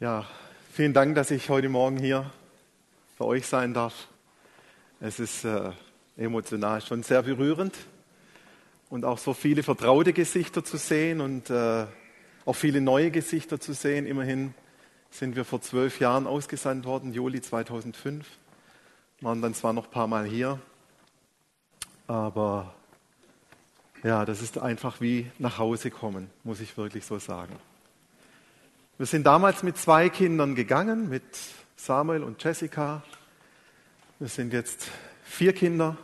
Ja, vielen Dank, dass ich heute Morgen hier bei euch sein darf. Es ist äh, emotional schon sehr berührend und auch so viele vertraute Gesichter zu sehen und äh, auch viele neue Gesichter zu sehen. Immerhin sind wir vor zwölf Jahren ausgesandt worden, Juli 2005. Waren dann zwar noch ein paar Mal hier, aber ja, das ist einfach wie nach Hause kommen, muss ich wirklich so sagen. Wir sind damals mit zwei Kindern gegangen, mit Samuel und Jessica. Wir sind jetzt vier Kinder.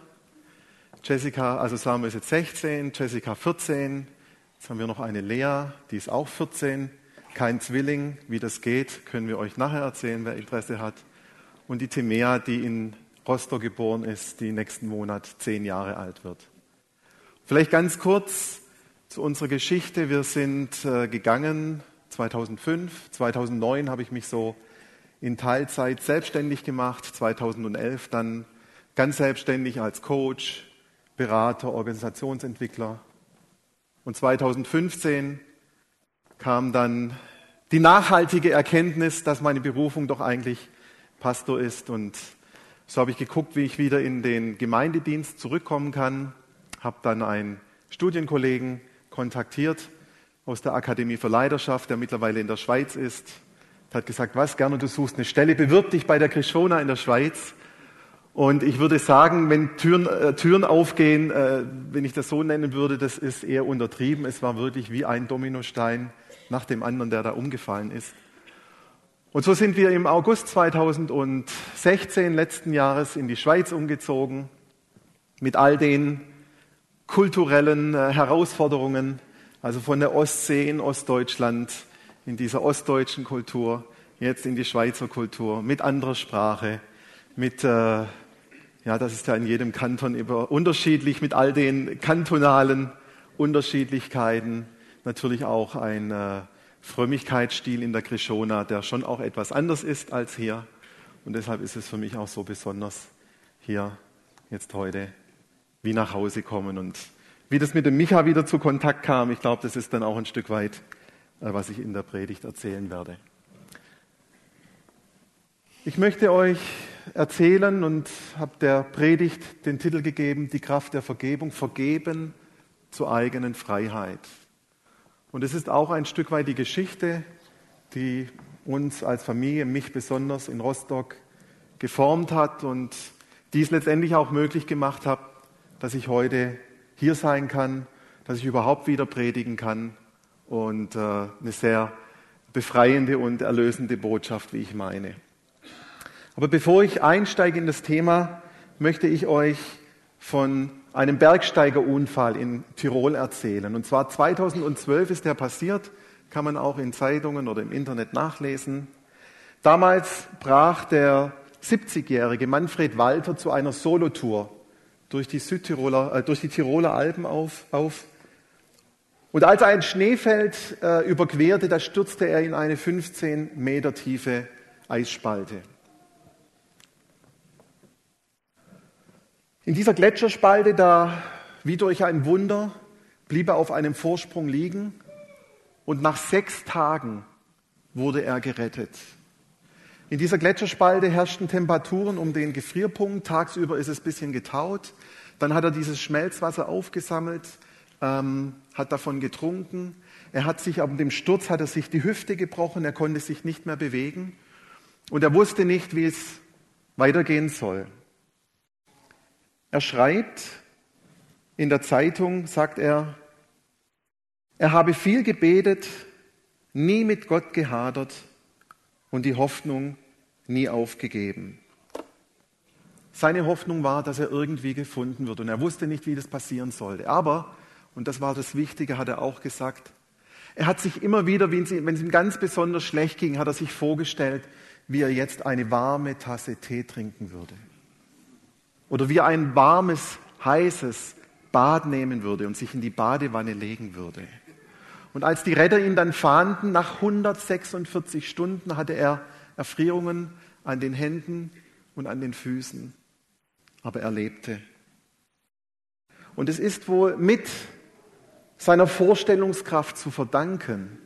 Jessica, also Samuel ist jetzt 16, Jessica 14. Jetzt haben wir noch eine Lea, die ist auch 14. Kein Zwilling. Wie das geht, können wir euch nachher erzählen, wer Interesse hat. Und die Timea, die in Rostock geboren ist, die nächsten Monat zehn Jahre alt wird. Vielleicht ganz kurz zu unserer Geschichte. Wir sind äh, gegangen 2005. 2009 habe ich mich so in Teilzeit selbstständig gemacht. 2011 dann ganz selbstständig als Coach, Berater, Organisationsentwickler. Und 2015 kam dann die nachhaltige Erkenntnis, dass meine Berufung doch eigentlich Pastor ist. Und so habe ich geguckt, wie ich wieder in den Gemeindedienst zurückkommen kann. Habe dann einen Studienkollegen kontaktiert aus der Akademie für Leiterschaft, der mittlerweile in der Schweiz ist. Hat gesagt, was gerne, du suchst eine Stelle, bewirb dich bei der Krishona in der Schweiz. Und ich würde sagen, wenn Türen, äh, Türen aufgehen, äh, wenn ich das so nennen würde, das ist eher untertrieben. Es war wirklich wie ein Dominostein nach dem anderen, der da umgefallen ist. Und so sind wir im August 2016 letzten Jahres in die Schweiz umgezogen, mit all den kulturellen äh, Herausforderungen, also von der Ostsee in Ostdeutschland, in dieser ostdeutschen Kultur, jetzt in die Schweizer Kultur, mit anderer Sprache, mit, äh, ja, das ist ja in jedem Kanton über, unterschiedlich, mit all den kantonalen Unterschiedlichkeiten, natürlich auch ein äh, Frömmigkeitsstil in der Krishona, der schon auch etwas anders ist als hier. Und deshalb ist es für mich auch so besonders, hier jetzt heute wie nach Hause kommen und wie das mit dem Micha wieder zu Kontakt kam, ich glaube, das ist dann auch ein Stück weit, äh, was ich in der Predigt erzählen werde. Ich möchte euch erzählen und habe der Predigt den Titel gegeben, die Kraft der Vergebung, vergeben zur eigenen Freiheit. Und es ist auch ein Stück weit die Geschichte, die uns als Familie, mich besonders in Rostock geformt hat und die es letztendlich auch möglich gemacht hat, dass ich heute hier sein kann, dass ich überhaupt wieder predigen kann und äh, eine sehr befreiende und erlösende Botschaft, wie ich meine. Aber bevor ich einsteige in das Thema, möchte ich euch von einem Bergsteigerunfall in Tirol erzählen. Und zwar 2012 ist der passiert, kann man auch in Zeitungen oder im Internet nachlesen. Damals brach der 70-jährige Manfred Walter zu einer Solotour durch die, Südtiroler, äh, durch die Tiroler Alpen auf, auf. Und als er ein Schneefeld äh, überquerte, da stürzte er in eine 15 Meter tiefe Eisspalte. In dieser Gletscherspalte, da wie durch ein Wunder, blieb er auf einem Vorsprung liegen und nach sechs Tagen wurde er gerettet. In dieser Gletscherspalte herrschten Temperaturen um den Gefrierpunkt. Tagsüber ist es ein bisschen getaut. Dann hat er dieses Schmelzwasser aufgesammelt, ähm, hat davon getrunken. Er hat sich, ab dem Sturz hat er sich die Hüfte gebrochen. Er konnte sich nicht mehr bewegen. Und er wusste nicht, wie es weitergehen soll. Er schreibt in der Zeitung, sagt er, er habe viel gebetet, nie mit Gott gehadert und die Hoffnung nie aufgegeben. Seine Hoffnung war, dass er irgendwie gefunden wird und er wusste nicht, wie das passieren sollte. Aber, und das war das Wichtige, hat er auch gesagt, er hat sich immer wieder, wenn es ihm ganz besonders schlecht ging, hat er sich vorgestellt, wie er jetzt eine warme Tasse Tee trinken würde. Oder wie er ein warmes, heißes Bad nehmen würde und sich in die Badewanne legen würde. Und als die Retter ihn dann fahnden, nach 146 Stunden hatte er Erfrierungen an den Händen und an den Füßen. Aber er lebte. Und es ist wohl mit seiner Vorstellungskraft zu verdanken,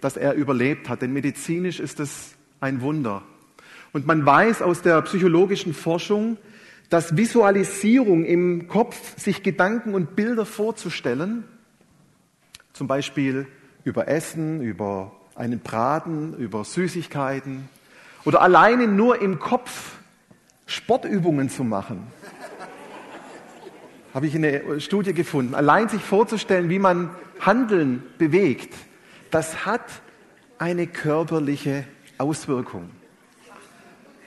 dass er überlebt hat, denn medizinisch ist es ein Wunder. Und man weiß aus der psychologischen Forschung, dass Visualisierung im Kopf, sich Gedanken und Bilder vorzustellen, zum Beispiel über Essen, über einen Braten, über Süßigkeiten oder alleine nur im Kopf Sportübungen zu machen, habe ich in der Studie gefunden. Allein sich vorzustellen, wie man Handeln bewegt, das hat eine körperliche Auswirkung.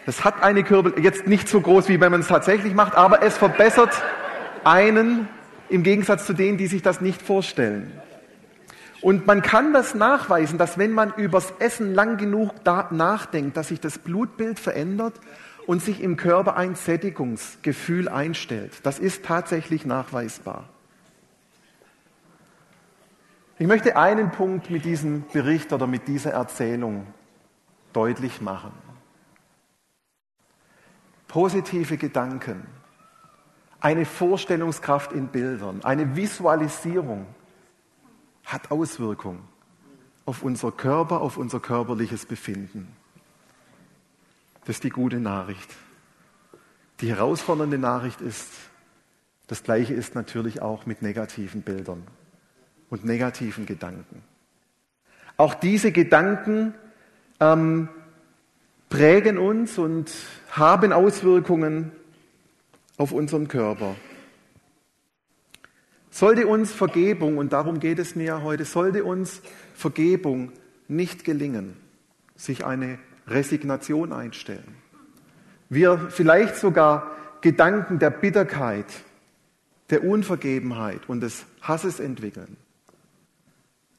Das hat eine Körper, jetzt nicht so groß, wie wenn man es tatsächlich macht, aber es verbessert einen im Gegensatz zu denen, die sich das nicht vorstellen. Und man kann das nachweisen, dass wenn man übers Essen lang genug nachdenkt, dass sich das Blutbild verändert und sich im Körper ein Sättigungsgefühl einstellt. Das ist tatsächlich nachweisbar. Ich möchte einen Punkt mit diesem Bericht oder mit dieser Erzählung deutlich machen. Positive Gedanken, eine Vorstellungskraft in Bildern, eine Visualisierung hat Auswirkungen auf unser Körper, auf unser körperliches Befinden. Das ist die gute Nachricht. Die herausfordernde Nachricht ist, das Gleiche ist natürlich auch mit negativen Bildern und negativen Gedanken. Auch diese Gedanken ähm, prägen uns und haben Auswirkungen auf unseren Körper. Sollte uns Vergebung, und darum geht es mir ja heute, sollte uns Vergebung nicht gelingen, sich eine Resignation einstellen, wir vielleicht sogar Gedanken der Bitterkeit, der Unvergebenheit und des Hasses entwickeln,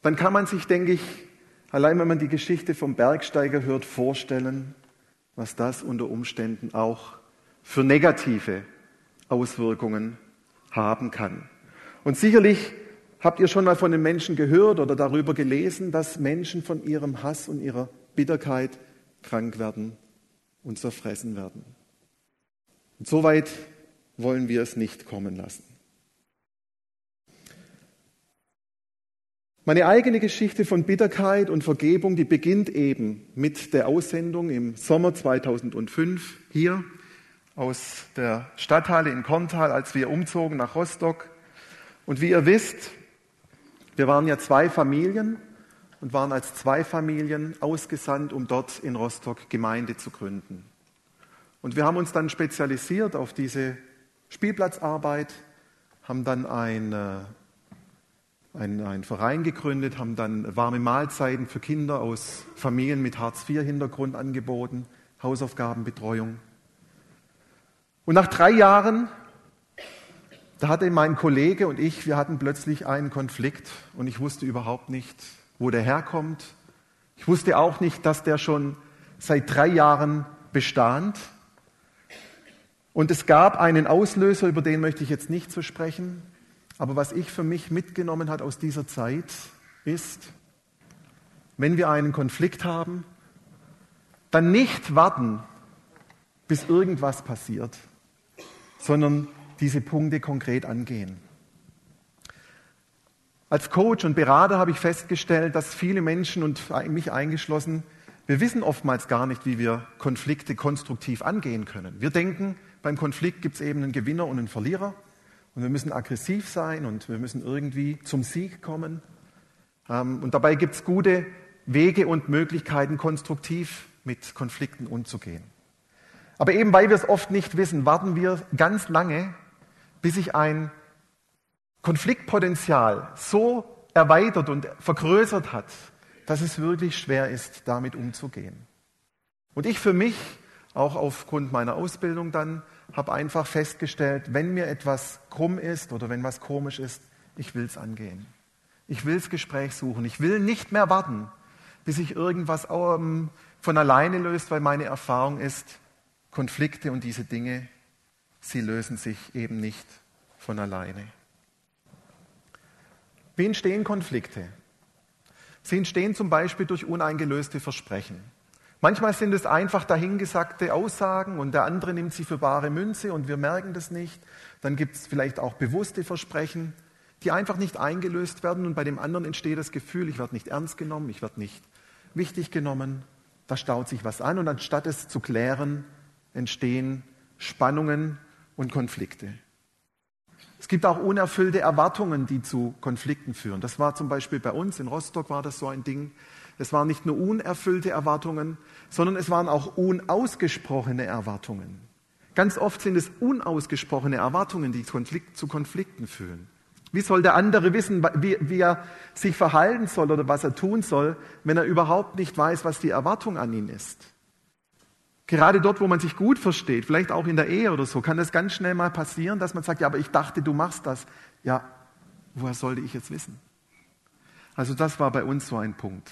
dann kann man sich, denke ich, allein wenn man die Geschichte vom Bergsteiger hört, vorstellen, was das unter Umständen auch für negative Auswirkungen haben kann. Und sicherlich habt ihr schon mal von den Menschen gehört oder darüber gelesen, dass Menschen von ihrem Hass und ihrer Bitterkeit krank werden und zerfressen werden. Und so weit wollen wir es nicht kommen lassen. Meine eigene Geschichte von Bitterkeit und Vergebung, die beginnt eben mit der Aussendung im Sommer 2005 hier aus der Stadthalle in Korntal, als wir umzogen nach Rostock. Und wie ihr wisst, wir waren ja zwei Familien und waren als zwei Familien ausgesandt, um dort in Rostock Gemeinde zu gründen. Und wir haben uns dann spezialisiert auf diese Spielplatzarbeit, haben dann ein äh, einen, einen Verein gegründet, haben dann warme Mahlzeiten für Kinder aus Familien mit Hartz-IV-Hintergrund angeboten, Hausaufgabenbetreuung. Und nach drei Jahren, da hatte mein Kollege und ich, wir hatten plötzlich einen Konflikt und ich wusste überhaupt nicht, wo der herkommt. Ich wusste auch nicht, dass der schon seit drei Jahren bestand. Und es gab einen Auslöser, über den möchte ich jetzt nicht so sprechen. Aber was ich für mich mitgenommen hat aus dieser Zeit ist, wenn wir einen Konflikt haben, dann nicht warten, bis irgendwas passiert, sondern diese Punkte konkret angehen. Als Coach und Berater habe ich festgestellt, dass viele Menschen und mich eingeschlossen, wir wissen oftmals gar nicht, wie wir Konflikte konstruktiv angehen können. Wir denken, beim Konflikt gibt es eben einen Gewinner und einen Verlierer. Und wir müssen aggressiv sein und wir müssen irgendwie zum Sieg kommen. Ähm, und dabei gibt es gute Wege und Möglichkeiten, konstruktiv mit Konflikten umzugehen. Aber eben weil wir es oft nicht wissen, warten wir ganz lange, bis sich ein Konfliktpotenzial so erweitert und vergrößert hat, dass es wirklich schwer ist, damit umzugehen. Und ich für mich, auch aufgrund meiner Ausbildung dann, habe einfach festgestellt, wenn mir etwas krumm ist oder wenn was komisch ist, ich will es angehen. Ich will das Gespräch suchen. Ich will nicht mehr warten, bis sich irgendwas von alleine löst, weil meine Erfahrung ist, Konflikte und diese Dinge, sie lösen sich eben nicht von alleine. Wie entstehen Konflikte? Sie entstehen zum Beispiel durch uneingelöste Versprechen. Manchmal sind es einfach dahingesagte Aussagen und der andere nimmt sie für bare Münze und wir merken das nicht. Dann gibt es vielleicht auch bewusste Versprechen, die einfach nicht eingelöst werden und bei dem anderen entsteht das Gefühl, ich werde nicht ernst genommen, ich werde nicht wichtig genommen, da staut sich was an und anstatt es zu klären, entstehen Spannungen und Konflikte. Es gibt auch unerfüllte Erwartungen, die zu Konflikten führen. Das war zum Beispiel bei uns in Rostock war das so ein Ding. Es waren nicht nur unerfüllte Erwartungen, sondern es waren auch unausgesprochene Erwartungen. Ganz oft sind es unausgesprochene Erwartungen, die zu Konflikten führen. Wie soll der andere wissen, wie, wie, er sich verhalten soll oder was er tun soll, wenn er überhaupt nicht weiß, was die Erwartung an ihn ist? Gerade dort, wo man sich gut versteht, vielleicht auch in der Ehe oder so, kann das ganz schnell mal passieren, dass man sagt, ja, aber ich dachte, du machst das. Ja, woher sollte ich jetzt wissen? Also das war bei uns so ein Punkt.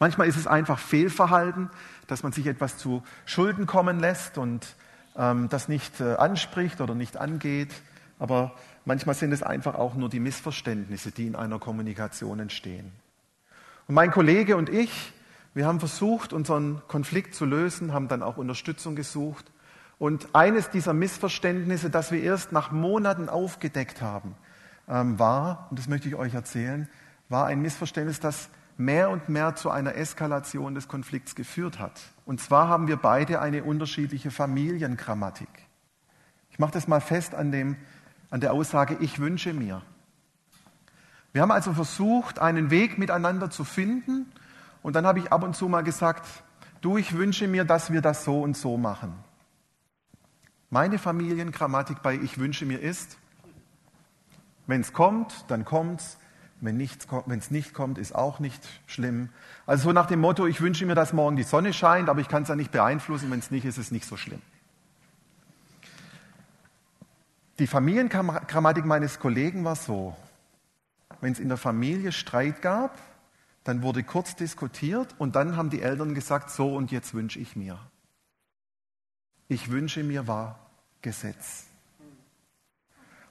Manchmal ist es einfach Fehlverhalten, dass man sich etwas zu Schulden kommen lässt und ähm, das nicht äh, anspricht oder nicht angeht. Aber manchmal sind es einfach auch nur die Missverständnisse, die in einer Kommunikation entstehen. Und mein Kollege und ich, wir haben versucht, unseren Konflikt zu lösen, haben dann auch Unterstützung gesucht. Und eines dieser Missverständnisse, das wir erst nach Monaten aufgedeckt haben, ähm, war, und das möchte ich euch erzählen, war ein Missverständnis, das mehr und mehr zu einer Eskalation des Konflikts geführt hat. Und zwar haben wir beide eine unterschiedliche Familiengrammatik. Ich mache das mal fest an, dem, an der Aussage, ich wünsche mir. Wir haben also versucht, einen Weg miteinander zu finden, und dann habe ich ab und zu mal gesagt, du, ich wünsche mir, dass wir das so und so machen. Meine Familiengrammatik bei ich wünsche mir ist, wenn es kommt, dann kommt's. Wenn es nicht kommt, ist auch nicht schlimm. Also so nach dem Motto, ich wünsche mir, dass morgen die Sonne scheint, aber ich kann es ja nicht beeinflussen. Wenn es nicht ist, ist es nicht so schlimm. Die Familiengrammatik meines Kollegen war so, wenn es in der Familie Streit gab, dann wurde kurz diskutiert und dann haben die Eltern gesagt, so und jetzt wünsche ich mir. Ich wünsche mir war Gesetz.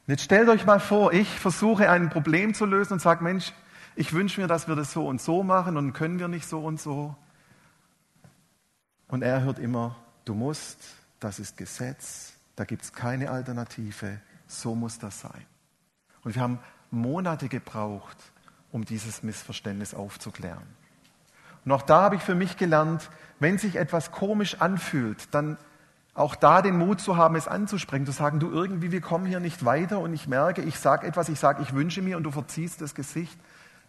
Und jetzt stellt euch mal vor, ich versuche ein Problem zu lösen und sage, Mensch, ich wünsche mir, dass wir das so und so machen und können wir nicht so und so. Und er hört immer, du musst, das ist Gesetz, da gibt es keine Alternative, so muss das sein. Und wir haben Monate gebraucht, um dieses Missverständnis aufzuklären. Und auch da habe ich für mich gelernt, wenn sich etwas komisch anfühlt, dann auch da den Mut zu haben, es anzusprechen, zu sagen, du irgendwie, wir kommen hier nicht weiter und ich merke, ich sage etwas, ich sage, ich wünsche mir und du verziehst das Gesicht.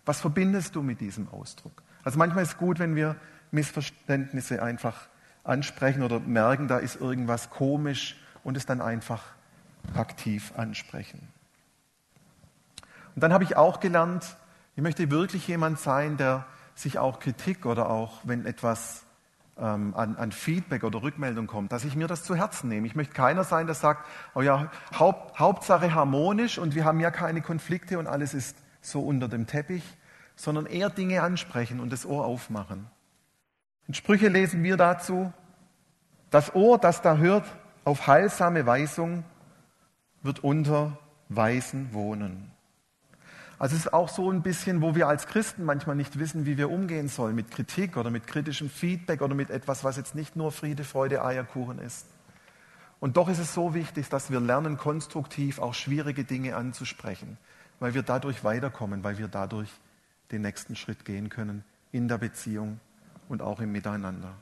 Was verbindest du mit diesem Ausdruck? Also manchmal ist es gut, wenn wir Missverständnisse einfach ansprechen oder merken, da ist irgendwas komisch und es dann einfach aktiv ansprechen. Und dann habe ich auch gelernt, ich möchte wirklich jemand sein, der sich auch Kritik oder auch, wenn etwas ähm, an, an, Feedback oder Rückmeldung kommt, dass ich mir das zu Herzen nehme. Ich möchte keiner sein, der sagt, oh ja, Haupt, Hauptsache harmonisch und wir haben ja keine Konflikte und alles ist so unter dem Teppich, sondern eher Dinge ansprechen und das Ohr aufmachen. In Sprüche lesen wir dazu, das Ohr, das da hört auf heilsame Weisung, wird unter Weisen wohnen. Also es ist auch so ein bisschen, wo wir als Christen manchmal nicht wissen, wie wir umgehen sollen mit Kritik oder mit kritischem Feedback oder mit etwas, was jetzt nicht nur Friede, Freude, Eierkuchen ist. Und doch ist es so wichtig, dass wir lernen, konstruktiv auch schwierige Dinge anzusprechen, weil wir dadurch weiterkommen, weil wir dadurch den nächsten Schritt gehen können in der Beziehung und auch im Miteinander.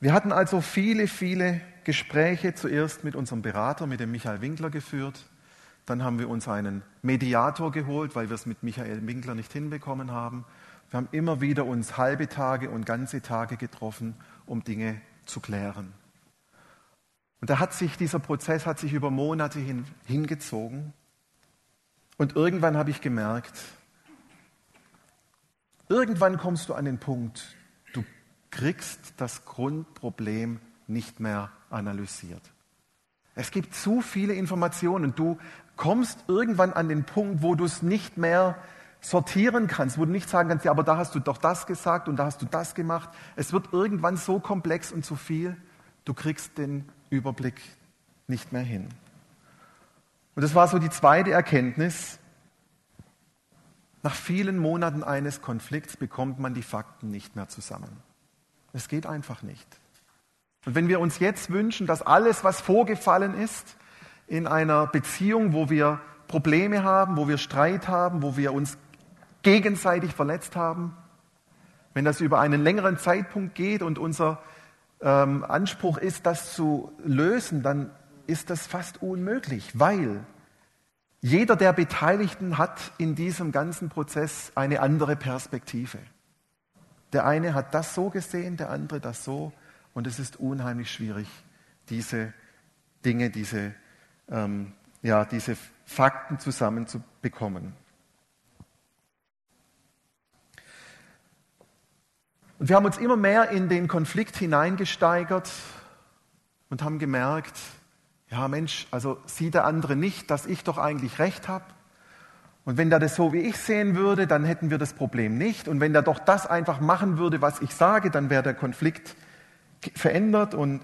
Wir hatten also viele, viele Gespräche zuerst mit unserem Berater, mit dem Michael Winkler geführt. Dann haben wir uns einen Mediator geholt, weil wir es mit Michael Winkler nicht hinbekommen haben. Wir haben immer wieder uns halbe Tage und ganze Tage getroffen, um Dinge zu klären. Und da hat sich dieser Prozess hat sich über Monate hin, hingezogen. Und irgendwann habe ich gemerkt, irgendwann kommst du an den Punkt, du kriegst das Grundproblem nicht mehr analysiert. Es gibt zu viele Informationen. Du kommst irgendwann an den Punkt, wo du es nicht mehr sortieren kannst, wo du nicht sagen kannst, ja, aber da hast du doch das gesagt und da hast du das gemacht. Es wird irgendwann so komplex und zu viel, du kriegst den Überblick nicht mehr hin. Und das war so die zweite Erkenntnis. Nach vielen Monaten eines Konflikts bekommt man die Fakten nicht mehr zusammen. Es geht einfach nicht. Und wenn wir uns jetzt wünschen, dass alles, was vorgefallen ist, in einer Beziehung, wo wir Probleme haben, wo wir Streit haben, wo wir uns gegenseitig verletzt haben, wenn das über einen längeren Zeitpunkt geht und unser ähm, Anspruch ist, das zu lösen, dann ist das fast unmöglich, weil jeder der Beteiligten hat in diesem ganzen Prozess eine andere Perspektive. Der eine hat das so gesehen, der andere das so. Und es ist unheimlich schwierig, diese Dinge, diese, ähm, ja, diese Fakten zusammenzubekommen. Und wir haben uns immer mehr in den Konflikt hineingesteigert und haben gemerkt, ja Mensch, also sieht der andere nicht, dass ich doch eigentlich recht habe. Und wenn der das so wie ich sehen würde, dann hätten wir das Problem nicht. Und wenn der doch das einfach machen würde, was ich sage, dann wäre der Konflikt verändert. Und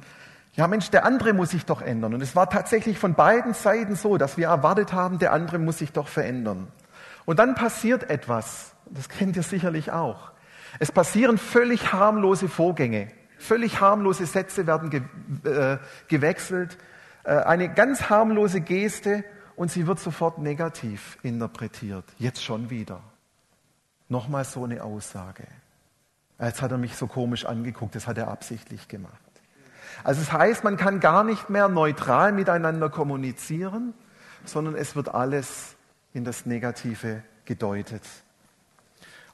ja Mensch, der andere muss sich doch ändern. Und es war tatsächlich von beiden Seiten so, dass wir erwartet haben, der andere muss sich doch verändern. Und dann passiert etwas, das kennt ihr sicherlich auch. Es passieren völlig harmlose Vorgänge. Völlig harmlose Sätze werden ge äh, gewechselt. Äh, eine ganz harmlose Geste und sie wird sofort negativ interpretiert. Jetzt schon wieder. Nochmal so eine Aussage. Jetzt hat er mich so komisch angeguckt, das hat er absichtlich gemacht. Also es heißt, man kann gar nicht mehr neutral miteinander kommunizieren, sondern es wird alles in das Negative gedeutet.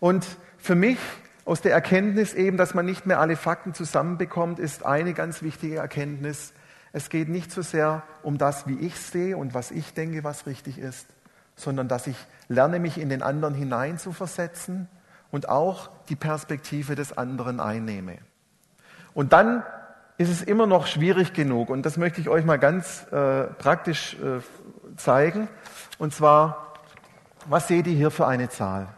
Und für mich aus der Erkenntnis eben, dass man nicht mehr alle Fakten zusammenbekommt, ist eine ganz wichtige Erkenntnis, es geht nicht so sehr um das, wie ich sehe und was ich denke, was richtig ist, sondern dass ich lerne, mich in den anderen hineinzuversetzen und auch die Perspektive des anderen einnehme. Und dann ist es immer noch schwierig genug, und das möchte ich euch mal ganz äh, praktisch äh, zeigen. Und zwar, was seht ihr hier für eine Zahl?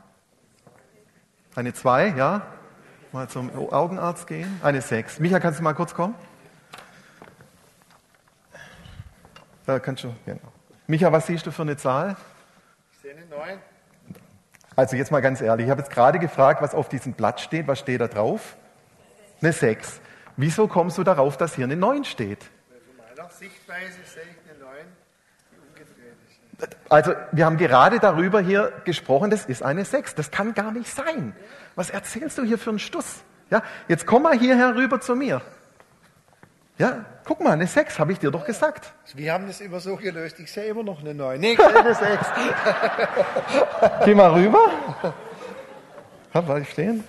Eine 2, ja? Mal zum Augenarzt gehen. Eine 6. Micha, kannst du mal kurz kommen? Da kannst du, genau. Micha, was siehst du für eine Zahl? Ich sehe eine 9. Also jetzt mal ganz ehrlich, ich habe jetzt gerade gefragt, was auf diesem Blatt steht. Was steht da drauf? Eine 6. Wieso kommst du darauf, dass hier eine 9 steht? Von meiner Sichtweise sehe ich eine 9, die umgedreht ist. Also wir haben gerade darüber hier gesprochen, das ist eine 6. Das kann gar nicht sein. Was erzählst du hier für einen Stuss? Ja, jetzt komm mal hierher rüber zu mir. Ja, guck mal, eine 6, habe ich dir doch gesagt. Wir haben das immer so gelöst. Ich sehe immer noch eine 9. Nee, ich sehe eine 6. Geh mal rüber. Hab, ich stehen?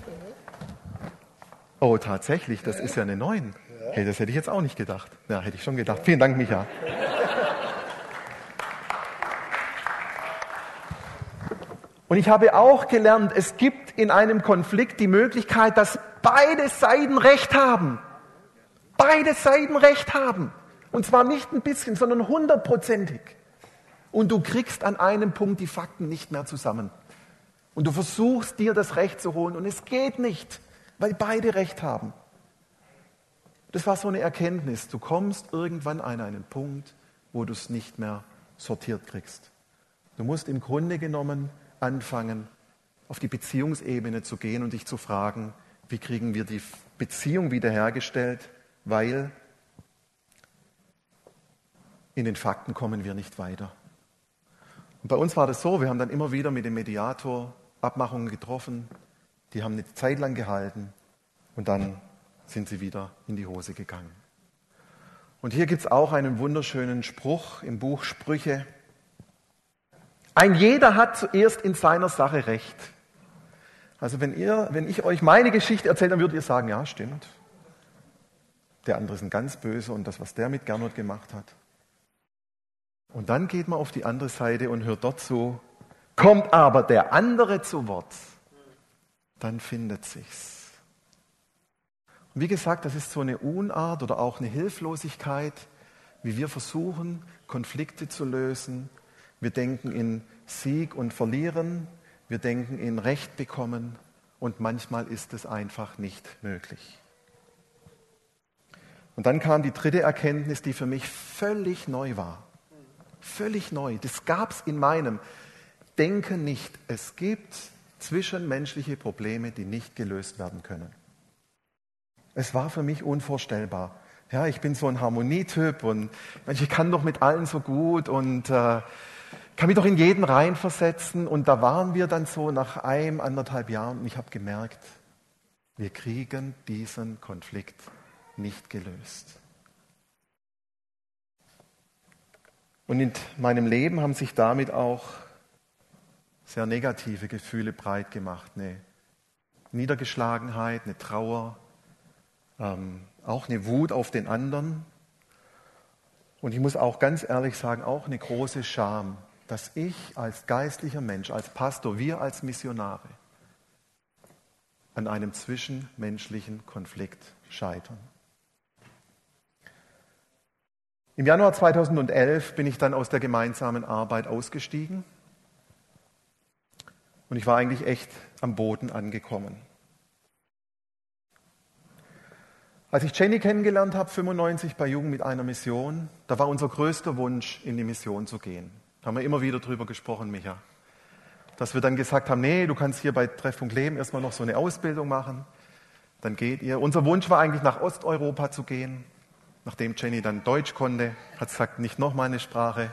Oh, tatsächlich, das ist ja eine 9. Hey, das hätte ich jetzt auch nicht gedacht. Ja, hätte ich schon gedacht. Vielen Dank, Micha. Und ich habe auch gelernt, es gibt in einem Konflikt die Möglichkeit, dass beide Seiten Recht haben beide Seiten recht haben. Und zwar nicht ein bisschen, sondern hundertprozentig. Und du kriegst an einem Punkt die Fakten nicht mehr zusammen. Und du versuchst dir das Recht zu holen und es geht nicht, weil beide Recht haben. Das war so eine Erkenntnis. Du kommst irgendwann an einen Punkt, wo du es nicht mehr sortiert kriegst. Du musst im Grunde genommen anfangen, auf die Beziehungsebene zu gehen und dich zu fragen, wie kriegen wir die Beziehung wiederhergestellt, weil in den Fakten kommen wir nicht weiter. Und bei uns war das so, wir haben dann immer wieder mit dem Mediator Abmachungen getroffen, die haben eine Zeit lang gehalten und dann sind sie wieder in die Hose gegangen. Und hier gibt es auch einen wunderschönen Spruch im Buch Sprüche. Ein jeder hat zuerst in seiner Sache recht. Also wenn, ihr, wenn ich euch meine Geschichte erzähle, dann würdet ihr sagen, ja, stimmt der andere ist ein ganz böse und das, was der mit Gernot gemacht hat. Und dann geht man auf die andere Seite und hört dort zu, kommt aber der andere zu Wort, dann findet sich's. Und wie gesagt, das ist so eine Unart oder auch eine Hilflosigkeit, wie wir versuchen, Konflikte zu lösen. Wir denken in Sieg und Verlieren, wir denken in Recht bekommen und manchmal ist es einfach nicht möglich. Und dann kam die dritte Erkenntnis, die für mich völlig neu war. Völlig neu. Das gab es in meinem Denken nicht. Es gibt zwischenmenschliche Probleme, die nicht gelöst werden können. Es war für mich unvorstellbar, Ja, ich bin so ein Harmonietyp und ich kann doch mit allen so gut und äh, kann mich doch in jeden reinversetzen. Und da waren wir dann so nach einem, anderthalb Jahren und ich habe gemerkt, wir kriegen diesen Konflikt nicht gelöst. Und in meinem Leben haben sich damit auch sehr negative Gefühle breit gemacht. Eine Niedergeschlagenheit, eine Trauer, ähm, auch eine Wut auf den anderen. Und ich muss auch ganz ehrlich sagen, auch eine große Scham, dass ich als geistlicher Mensch, als Pastor, wir als Missionare an einem zwischenmenschlichen Konflikt scheitern. Im Januar 2011 bin ich dann aus der gemeinsamen Arbeit ausgestiegen und ich war eigentlich echt am Boden angekommen. Als ich Jenny kennengelernt habe, 95 bei Jugend mit einer Mission, da war unser größter Wunsch, in die Mission zu gehen. Da haben wir immer wieder drüber gesprochen, Micha. Dass wir dann gesagt haben, nee, du kannst hier bei Treffpunkt Leben erstmal noch so eine Ausbildung machen. Dann geht ihr. Unser Wunsch war eigentlich nach Osteuropa zu gehen. Nachdem Jenny dann Deutsch konnte, hat gesagt, nicht noch mal eine Sprache.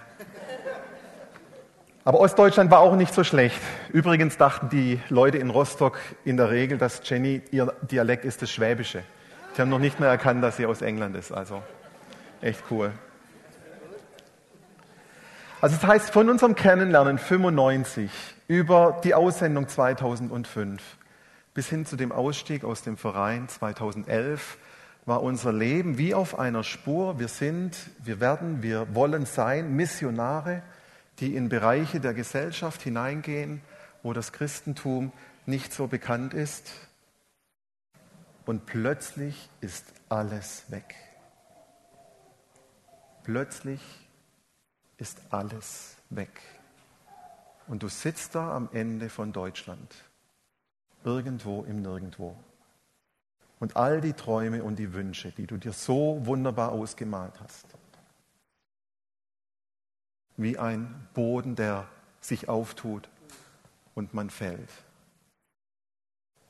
Aber Ostdeutschland war auch nicht so schlecht. Übrigens dachten die Leute in Rostock in der Regel, dass Jenny ihr Dialekt ist das Schwäbische. Die haben noch nicht mehr erkannt, dass sie aus England ist. Also echt cool. Also das heißt, von unserem Kennenlernen 95 über die Aussendung 2005 bis hin zu dem Ausstieg aus dem Verein 2011 war unser Leben wie auf einer Spur. Wir sind, wir werden, wir wollen sein Missionare, die in Bereiche der Gesellschaft hineingehen, wo das Christentum nicht so bekannt ist. Und plötzlich ist alles weg. Plötzlich ist alles weg. Und du sitzt da am Ende von Deutschland, irgendwo im Nirgendwo. Und all die Träume und die Wünsche, die du dir so wunderbar ausgemalt hast, wie ein Boden, der sich auftut und man fällt.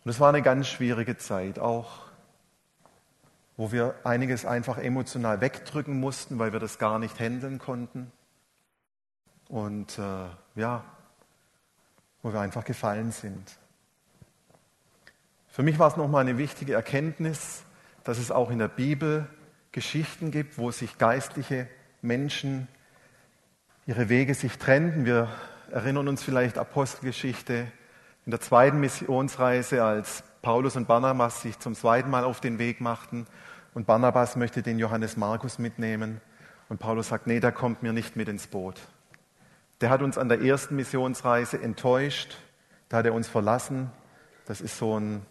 Und es war eine ganz schwierige Zeit, auch wo wir einiges einfach emotional wegdrücken mussten, weil wir das gar nicht handeln konnten. Und äh, ja, wo wir einfach gefallen sind. Für mich war es nochmal eine wichtige Erkenntnis, dass es auch in der Bibel Geschichten gibt, wo sich geistliche Menschen ihre Wege sich trennten. Wir erinnern uns vielleicht Apostelgeschichte in der zweiten Missionsreise, als Paulus und Barnabas sich zum zweiten Mal auf den Weg machten und Barnabas möchte den Johannes Markus mitnehmen und Paulus sagt, nee, der kommt mir nicht mit ins Boot. Der hat uns an der ersten Missionsreise enttäuscht, da hat er uns verlassen. Das ist so ein,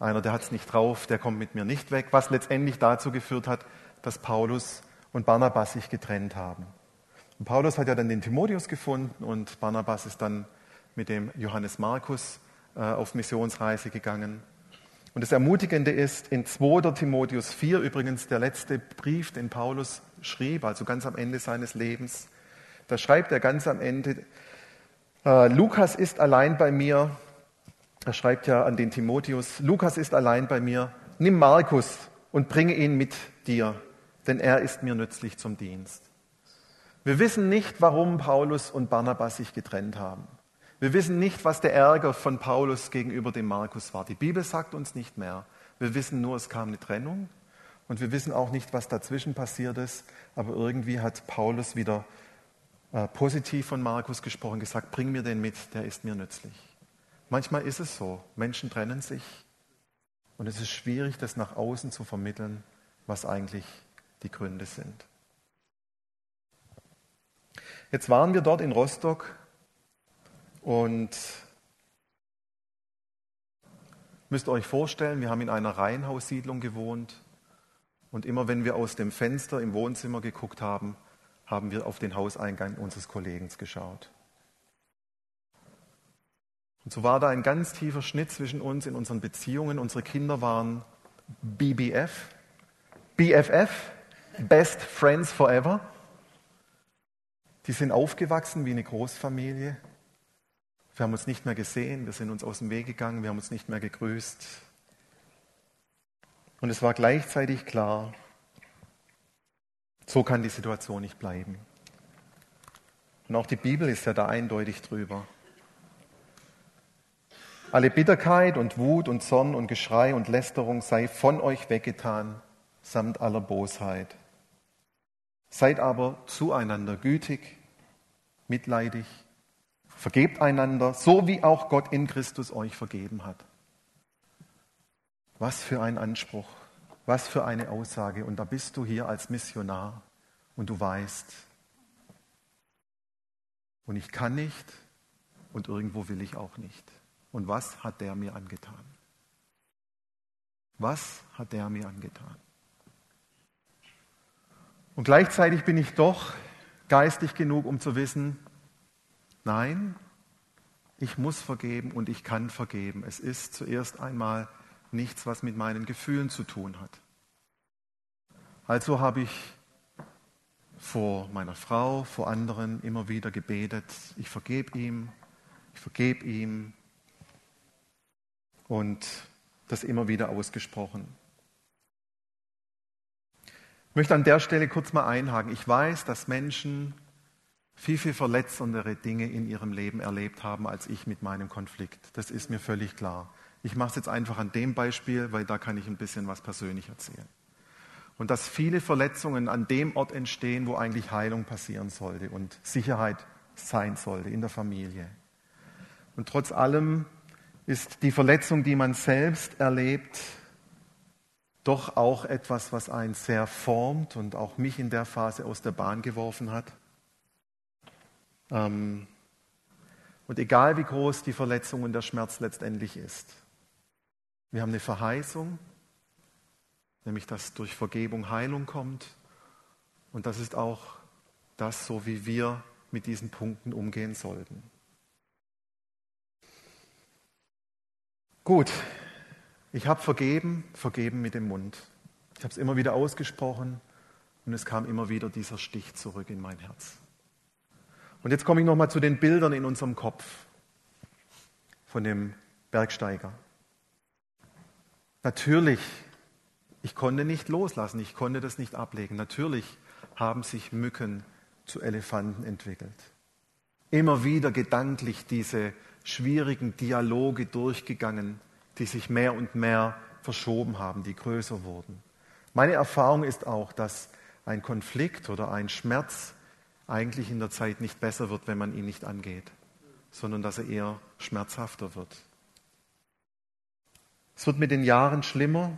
einer, der hat es nicht drauf, der kommt mit mir nicht weg, was letztendlich dazu geführt hat, dass Paulus und Barnabas sich getrennt haben. Und Paulus hat ja dann den Timotheus gefunden und Barnabas ist dann mit dem Johannes Markus äh, auf Missionsreise gegangen. Und das Ermutigende ist, in 2. Timotheus 4, übrigens der letzte Brief, den Paulus schrieb, also ganz am Ende seines Lebens, da schreibt er ganz am Ende, äh, Lukas ist allein bei mir, er schreibt ja an den Timotheus, Lukas ist allein bei mir, nimm Markus und bringe ihn mit dir, denn er ist mir nützlich zum Dienst. Wir wissen nicht, warum Paulus und Barnabas sich getrennt haben. Wir wissen nicht, was der Ärger von Paulus gegenüber dem Markus war. Die Bibel sagt uns nicht mehr. Wir wissen nur, es kam eine Trennung und wir wissen auch nicht, was dazwischen passiert ist. Aber irgendwie hat Paulus wieder äh, positiv von Markus gesprochen, gesagt, bring mir den mit, der ist mir nützlich. Manchmal ist es so, Menschen trennen sich und es ist schwierig, das nach außen zu vermitteln, was eigentlich die Gründe sind. Jetzt waren wir dort in Rostock und müsst euch vorstellen, wir haben in einer Reihenhaussiedlung gewohnt und immer wenn wir aus dem Fenster im Wohnzimmer geguckt haben, haben wir auf den Hauseingang unseres Kollegen geschaut. Und so war da ein ganz tiefer Schnitt zwischen uns in unseren Beziehungen. Unsere Kinder waren BBF, BFF, Best Friends Forever. Die sind aufgewachsen wie eine Großfamilie. Wir haben uns nicht mehr gesehen, wir sind uns aus dem Weg gegangen, wir haben uns nicht mehr gegrüßt. Und es war gleichzeitig klar, So kann die Situation nicht bleiben. Und auch die Bibel ist ja da eindeutig drüber. Alle Bitterkeit und Wut und Zorn und Geschrei und Lästerung sei von euch weggetan, samt aller Bosheit. Seid aber zueinander gütig, mitleidig, vergebt einander, so wie auch Gott in Christus euch vergeben hat. Was für ein Anspruch, was für eine Aussage. Und da bist du hier als Missionar und du weißt, und ich kann nicht und irgendwo will ich auch nicht. Und was hat der mir angetan? Was hat der mir angetan? Und gleichzeitig bin ich doch geistig genug, um zu wissen, nein, ich muss vergeben und ich kann vergeben. Es ist zuerst einmal nichts, was mit meinen Gefühlen zu tun hat. Also habe ich vor meiner Frau, vor anderen immer wieder gebetet, ich vergebe ihm, ich vergebe ihm und das immer wieder ausgesprochen. Möchte an der Stelle kurz mal einhaken. Ich weiß, dass Menschen viel, viel verletzendere Dinge in ihrem Leben erlebt haben als ich mit meinem Konflikt. Das ist mir völlig klar. Ich mache es jetzt einfach an dem Beispiel, weil da kann ich ein bisschen was persönlich erzählen. Und dass viele Verletzungen an dem Ort entstehen, wo eigentlich Heilung passieren sollte und Sicherheit sein sollte in der Familie. Und trotz allem ist die Verletzung, die man selbst erlebt, doch auch etwas, was einen sehr formt und auch mich in der Phase aus der Bahn geworfen hat. Ähm, und egal wie groß die Verletzung und der Schmerz letztendlich ist, wir haben eine Verheißung, nämlich dass durch Vergebung Heilung kommt. Und das ist auch das, so wie wir mit diesen Punkten umgehen sollten. Gut, ich habe vergeben, vergeben mit dem Mund. Ich habe es immer wieder ausgesprochen und es kam immer wieder dieser Stich zurück in mein Herz. Und jetzt komme ich nochmal zu den Bildern in unserem Kopf von dem Bergsteiger. Natürlich, ich konnte nicht loslassen, ich konnte das nicht ablegen. Natürlich haben sich Mücken zu Elefanten entwickelt. Immer wieder gedanklich diese schwierigen Dialoge durchgegangen die sich mehr und mehr verschoben haben, die größer wurden. Meine Erfahrung ist auch, dass ein Konflikt oder ein Schmerz eigentlich in der Zeit nicht besser wird, wenn man ihn nicht angeht, sondern dass er eher schmerzhafter wird. Es wird mit den Jahren schlimmer.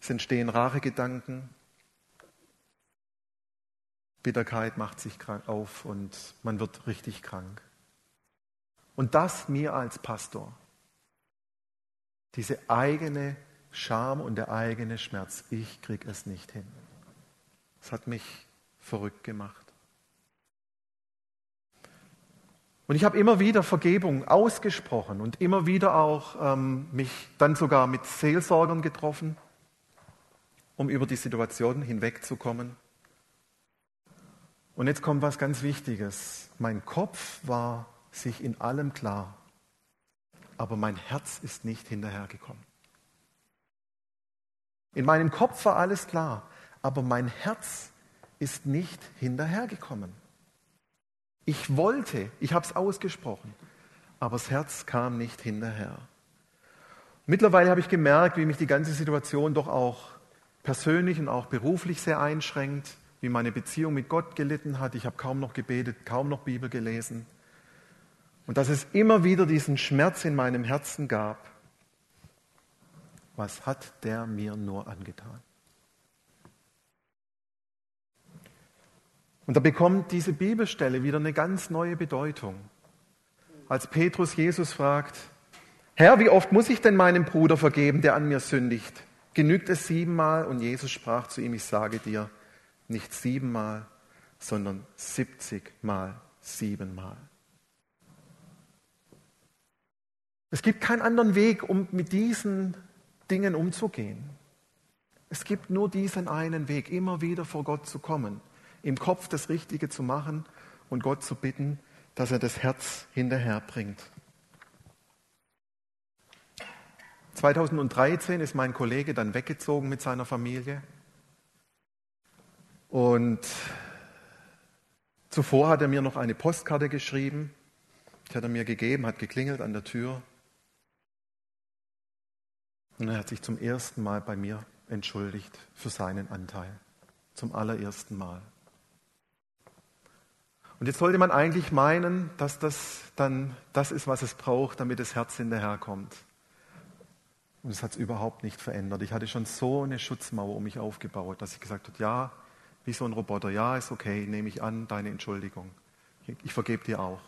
Es entstehen Rachegedanken. Bitterkeit macht sich auf und man wird richtig krank. Und das mir als Pastor. Diese eigene Scham und der eigene Schmerz. Ich kriege es nicht hin. Das hat mich verrückt gemacht. Und ich habe immer wieder Vergebung ausgesprochen und immer wieder auch ähm, mich dann sogar mit Seelsorgern getroffen, um über die Situation hinwegzukommen. Und jetzt kommt was ganz Wichtiges. Mein Kopf war sich in allem klar, aber mein Herz ist nicht hinterhergekommen. In meinem Kopf war alles klar, aber mein Herz ist nicht hinterhergekommen. Ich wollte, ich habe es ausgesprochen, aber das Herz kam nicht hinterher. Mittlerweile habe ich gemerkt, wie mich die ganze Situation doch auch persönlich und auch beruflich sehr einschränkt, wie meine Beziehung mit Gott gelitten hat. Ich habe kaum noch gebetet, kaum noch Bibel gelesen. Und dass es immer wieder diesen Schmerz in meinem Herzen gab. Was hat der mir nur angetan? Und da bekommt diese Bibelstelle wieder eine ganz neue Bedeutung. Als Petrus Jesus fragt, Herr, wie oft muss ich denn meinem Bruder vergeben, der an mir sündigt? Genügt es siebenmal? Und Jesus sprach zu ihm, ich sage dir, nicht siebenmal, sondern siebzigmal siebenmal. Es gibt keinen anderen Weg, um mit diesen Dingen umzugehen. Es gibt nur diesen einen Weg, immer wieder vor Gott zu kommen, im Kopf das Richtige zu machen und Gott zu bitten, dass er das Herz hinterherbringt. 2013 ist mein Kollege dann weggezogen mit seiner Familie. Und zuvor hat er mir noch eine Postkarte geschrieben. Die hat er mir gegeben, hat geklingelt an der Tür. Und er hat sich zum ersten Mal bei mir entschuldigt für seinen Anteil. Zum allerersten Mal. Und jetzt sollte man eigentlich meinen, dass das dann das ist, was es braucht, damit das Herz hinterherkommt. Und es hat es überhaupt nicht verändert. Ich hatte schon so eine Schutzmauer um mich aufgebaut, dass ich gesagt habe, ja, wie so ein Roboter, ja, ist okay, nehme ich an, deine Entschuldigung. Ich, vergebe dir auch.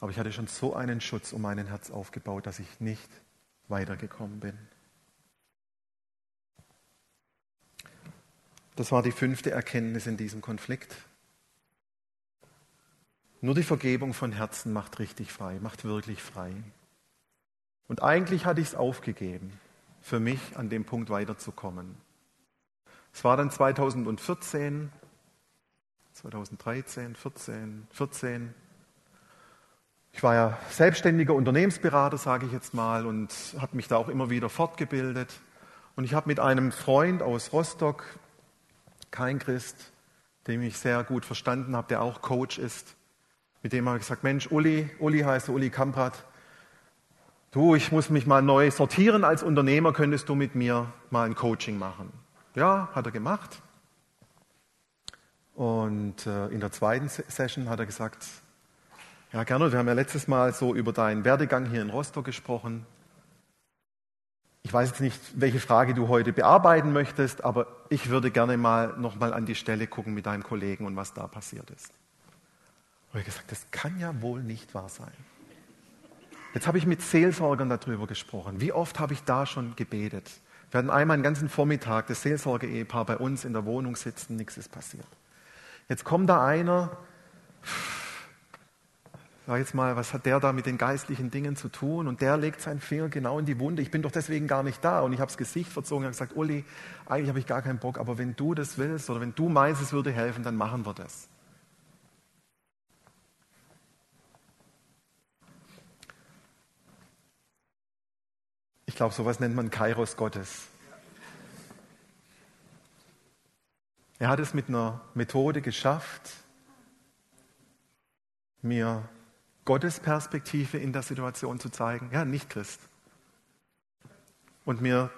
Aber ich hatte schon so einen Schutz um mein Herz aufgebaut, dass ich nicht weitergekommen bin. Das war die fünfte Erkenntnis in diesem Konflikt. Nur die Vergebung von Herzen macht richtig frei, macht wirklich frei. Und eigentlich hatte ich es aufgegeben, für mich an dem Punkt weiterzukommen. Es war dann 2014, 2013, 14, 14. Ich war ja selbstständiger Unternehmensberater, sage ich jetzt mal, und habe mich da auch immer wieder fortgebildet. Und ich habe mit einem Freund aus Rostock, kein Christ, dem ich sehr gut verstanden habe, der auch Coach ist, mit dem habe ich gesagt, Mensch, Uli, Uli heißt Uli Kamprat, du, ich muss mich mal neu sortieren als Unternehmer, könntest du mit mir mal ein Coaching machen? Ja, hat er gemacht. Und äh, in der zweiten Session hat er gesagt, ja, Gernot, wir haben ja letztes Mal so über deinen Werdegang hier in Rostock gesprochen. Ich weiß jetzt nicht, welche Frage du heute bearbeiten möchtest, aber ich würde gerne mal nochmal an die Stelle gucken mit deinem Kollegen und was da passiert ist. Und ich gesagt, das kann ja wohl nicht wahr sein. Jetzt habe ich mit Seelsorgern darüber gesprochen. Wie oft habe ich da schon gebetet? Wir hatten einmal einen ganzen Vormittag das Seelsorge-Ehepaar bei uns in der Wohnung sitzen, nichts ist passiert. Jetzt kommt da einer, sag jetzt mal, was hat der da mit den geistlichen Dingen zu tun? Und der legt seinen Finger genau in die Wunde. Ich bin doch deswegen gar nicht da. Und ich habe das Gesicht verzogen und gesagt, Uli, eigentlich habe ich gar keinen Bock, aber wenn du das willst oder wenn du meinst, es würde helfen, dann machen wir das. Ich glaube, sowas nennt man Kairos Gottes. Er hat es mit einer Methode geschafft, mir Gottes Perspektive in der Situation zu zeigen. Ja, nicht Christ. Und mir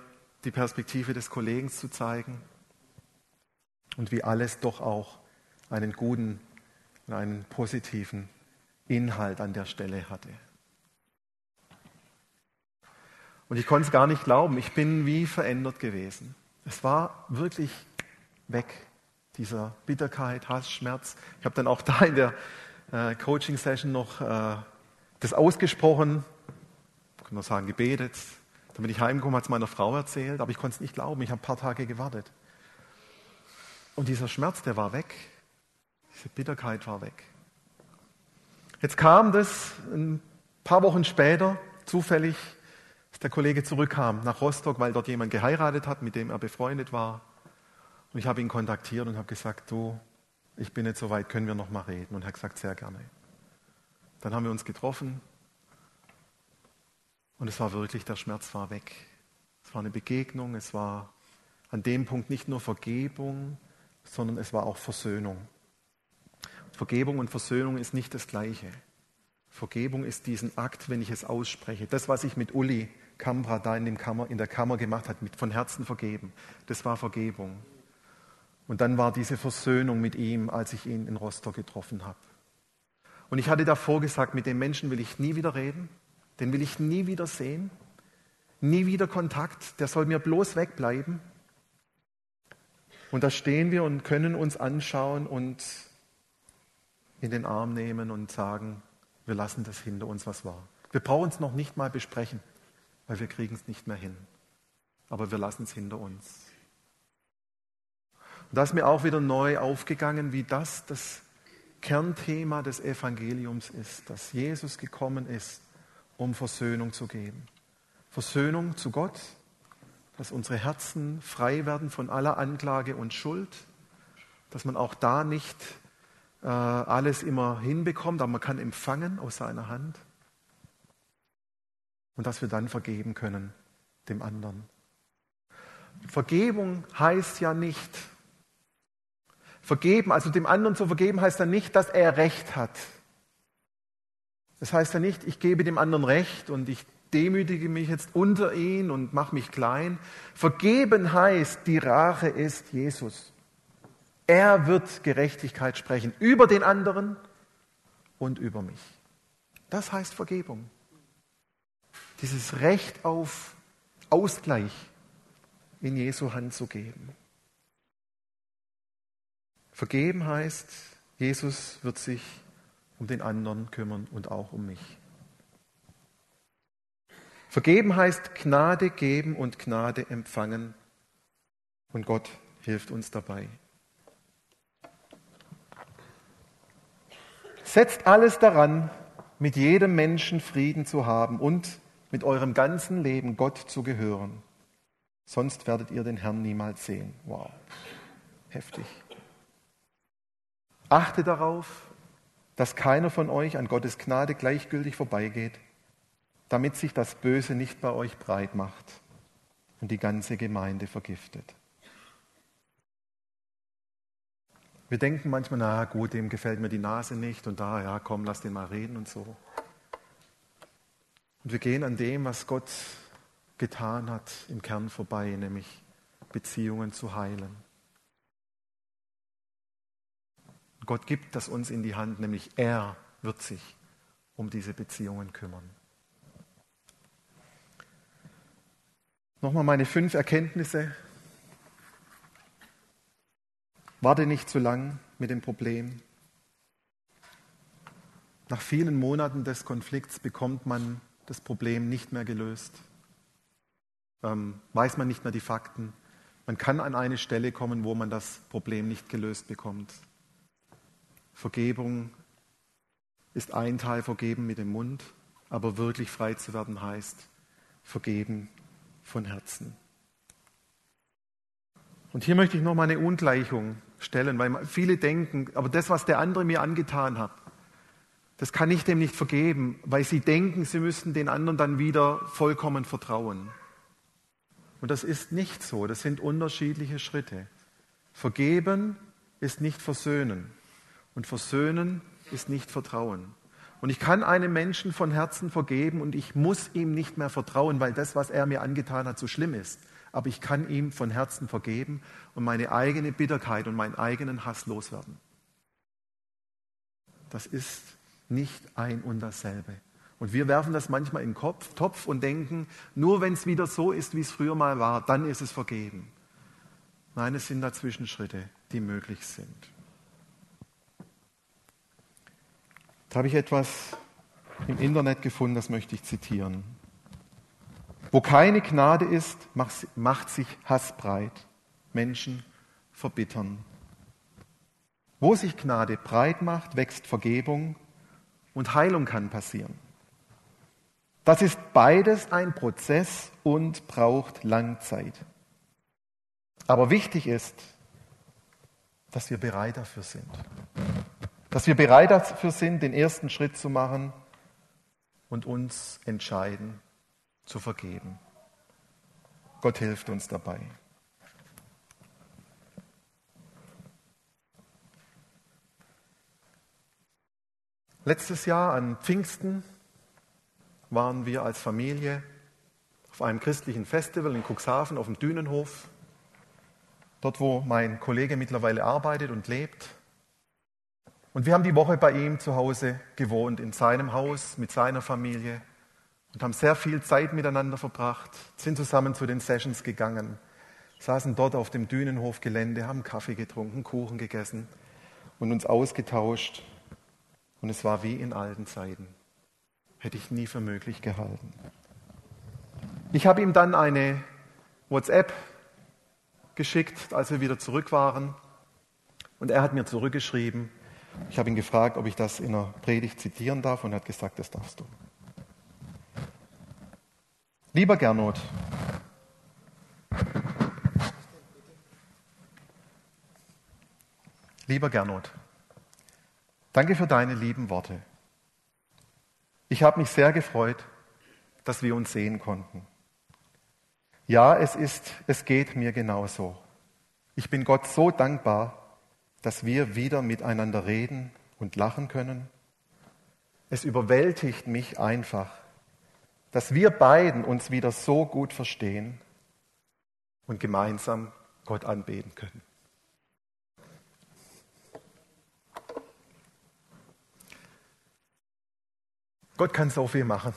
die Perspektive des Kollegen zu zeigen. Und wie alles doch auch einen guten und einen positiven Inhalt an der Stelle hatte. Und ich konnte es gar nicht glauben. Ich bin wie verändert gewesen. Es war wirklich weg, dieser Bitterkeit, Hass, Schmerz. Ich habe dann auch da in der äh, Coaching-Session noch äh, das ausgesprochen, kann man sagen, gebetet. Dann bin ich heimgekommen, hat es meiner Frau erzählt, aber ich konnte es nicht glauben. Ich habe ein paar Tage gewartet. Und dieser Schmerz, der war weg. Diese Bitterkeit war weg. Jetzt kam das ein paar Wochen später zufällig dass der Kollege zurückkam nach Rostock, weil dort jemand geheiratet hat, mit dem er befreundet war. Und ich habe ihn kontaktiert und habe gesagt, du, ich bin nicht so weit, können wir noch mal reden? Und er hat gesagt, sehr gerne. Dann haben wir uns getroffen und es war wirklich, der Schmerz war weg. Es war eine Begegnung, es war an dem Punkt nicht nur Vergebung, sondern es war auch Versöhnung. Vergebung und Versöhnung ist nicht das Gleiche. Vergebung ist diesen Akt, wenn ich es ausspreche. Das, was ich mit Uli Kamra da in, Kammer, in der Kammer gemacht hat, mit von Herzen vergeben, das war Vergebung. Und dann war diese Versöhnung mit ihm, als ich ihn in Rostock getroffen habe. Und ich hatte davor gesagt, mit dem Menschen will ich nie wieder reden, den will ich nie wieder sehen, nie wieder Kontakt, der soll mir bloß wegbleiben. Und da stehen wir und können uns anschauen und in den Arm nehmen und sagen, wir lassen das hinter uns, was war. Wir brauchen es noch nicht mal besprechen, weil wir kriegen es nicht mehr hin. Aber wir lassen es hinter uns. Und da ist mir auch wieder neu aufgegangen, wie das das Kernthema des Evangeliums ist, dass Jesus gekommen ist, um Versöhnung zu geben. Versöhnung zu Gott, dass unsere Herzen frei werden von aller Anklage und Schuld, dass man auch da nicht äh, alles immer hinbekommt, aber man kann empfangen aus seiner Hand. Und dass wir dann vergeben können dem anderen. Vergebung heißt ja nicht, Vergeben, also dem anderen zu vergeben, heißt dann nicht, dass er Recht hat. Das heißt ja nicht, ich gebe dem anderen Recht und ich demütige mich jetzt unter ihn und mache mich klein. Vergeben heißt, die Rache ist Jesus. Er wird Gerechtigkeit sprechen über den anderen und über mich. Das heißt Vergebung. Dieses Recht auf Ausgleich in Jesu Hand zu geben. Vergeben heißt, Jesus wird sich um den anderen kümmern und auch um mich. Vergeben heißt Gnade geben und Gnade empfangen. Und Gott hilft uns dabei. Setzt alles daran, mit jedem Menschen Frieden zu haben und mit eurem ganzen Leben Gott zu gehören. Sonst werdet ihr den Herrn niemals sehen. Wow, heftig. Achte darauf, dass keiner von euch an Gottes Gnade gleichgültig vorbeigeht, damit sich das Böse nicht bei euch breit macht und die ganze Gemeinde vergiftet. Wir denken manchmal, na gut, dem gefällt mir die Nase nicht und da, ja, komm, lass den mal reden und so. Und wir gehen an dem, was Gott getan hat, im Kern vorbei, nämlich Beziehungen zu heilen. Gott gibt das uns in die Hand, nämlich er wird sich um diese Beziehungen kümmern. Nochmal meine fünf Erkenntnisse. Warte nicht zu lang mit dem Problem. Nach vielen Monaten des Konflikts bekommt man das Problem nicht mehr gelöst. Ähm, weiß man nicht mehr die Fakten. Man kann an eine Stelle kommen, wo man das Problem nicht gelöst bekommt. Vergebung ist ein Teil vergeben mit dem Mund, aber wirklich frei zu werden heißt vergeben von Herzen. Und hier möchte ich noch mal eine Ungleichung stellen, weil viele denken, aber das, was der andere mir angetan hat, das kann ich dem nicht vergeben, weil sie denken, sie müssten den anderen dann wieder vollkommen vertrauen. Und das ist nicht so, das sind unterschiedliche Schritte. Vergeben ist nicht versöhnen. Und versöhnen ist nicht Vertrauen. Und ich kann einem Menschen von Herzen vergeben und ich muss ihm nicht mehr vertrauen, weil das, was er mir angetan hat, so schlimm ist. Aber ich kann ihm von Herzen vergeben und meine eigene Bitterkeit und meinen eigenen Hass loswerden. Das ist nicht ein und dasselbe. Und wir werfen das manchmal in den Kopf, Topf und denken, nur wenn es wieder so ist, wie es früher mal war, dann ist es vergeben. Nein, es sind da Zwischenschritte, die möglich sind. Da habe ich etwas im Internet gefunden, das möchte ich zitieren. Wo keine Gnade ist, macht sich Hass breit. Menschen verbittern. Wo sich Gnade breit macht, wächst Vergebung und Heilung kann passieren. Das ist beides ein Prozess und braucht lang Zeit. Aber wichtig ist, dass wir bereit dafür sind. Dass wir bereit dafür sind, den ersten Schritt zu machen und uns entscheiden zu vergeben. Gott hilft uns dabei. Letztes Jahr an Pfingsten waren wir als Familie auf einem christlichen Festival in Cuxhaven auf dem Dünenhof, dort wo mein Kollege mittlerweile arbeitet und lebt. Und wir haben die Woche bei ihm zu Hause gewohnt, in seinem Haus, mit seiner Familie und haben sehr viel Zeit miteinander verbracht, sind zusammen zu den Sessions gegangen, saßen dort auf dem Dünenhofgelände, haben Kaffee getrunken, Kuchen gegessen und uns ausgetauscht. Und es war wie in alten Zeiten. Hätte ich nie für möglich gehalten. Ich habe ihm dann eine WhatsApp geschickt, als wir wieder zurück waren. Und er hat mir zurückgeschrieben, ich habe ihn gefragt, ob ich das in einer Predigt zitieren darf und er hat gesagt, das darfst du. Lieber Gernot, lieber Gernot, danke für deine lieben Worte. Ich habe mich sehr gefreut, dass wir uns sehen konnten. Ja, es ist, es geht mir genauso. Ich bin Gott so dankbar, dass wir wieder miteinander reden und lachen können. Es überwältigt mich einfach, dass wir beiden uns wieder so gut verstehen und gemeinsam Gott anbeten können. Gott kann so viel machen,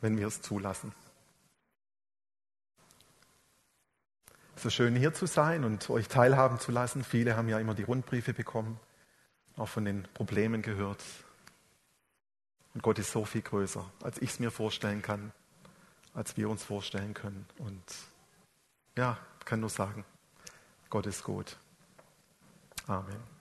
wenn wir es zulassen. Ist schön hier zu sein und euch teilhaben zu lassen. Viele haben ja immer die Rundbriefe bekommen, auch von den Problemen gehört. Und Gott ist so viel größer, als ich es mir vorstellen kann, als wir uns vorstellen können. Und ja, kann nur sagen, Gott ist gut. Amen.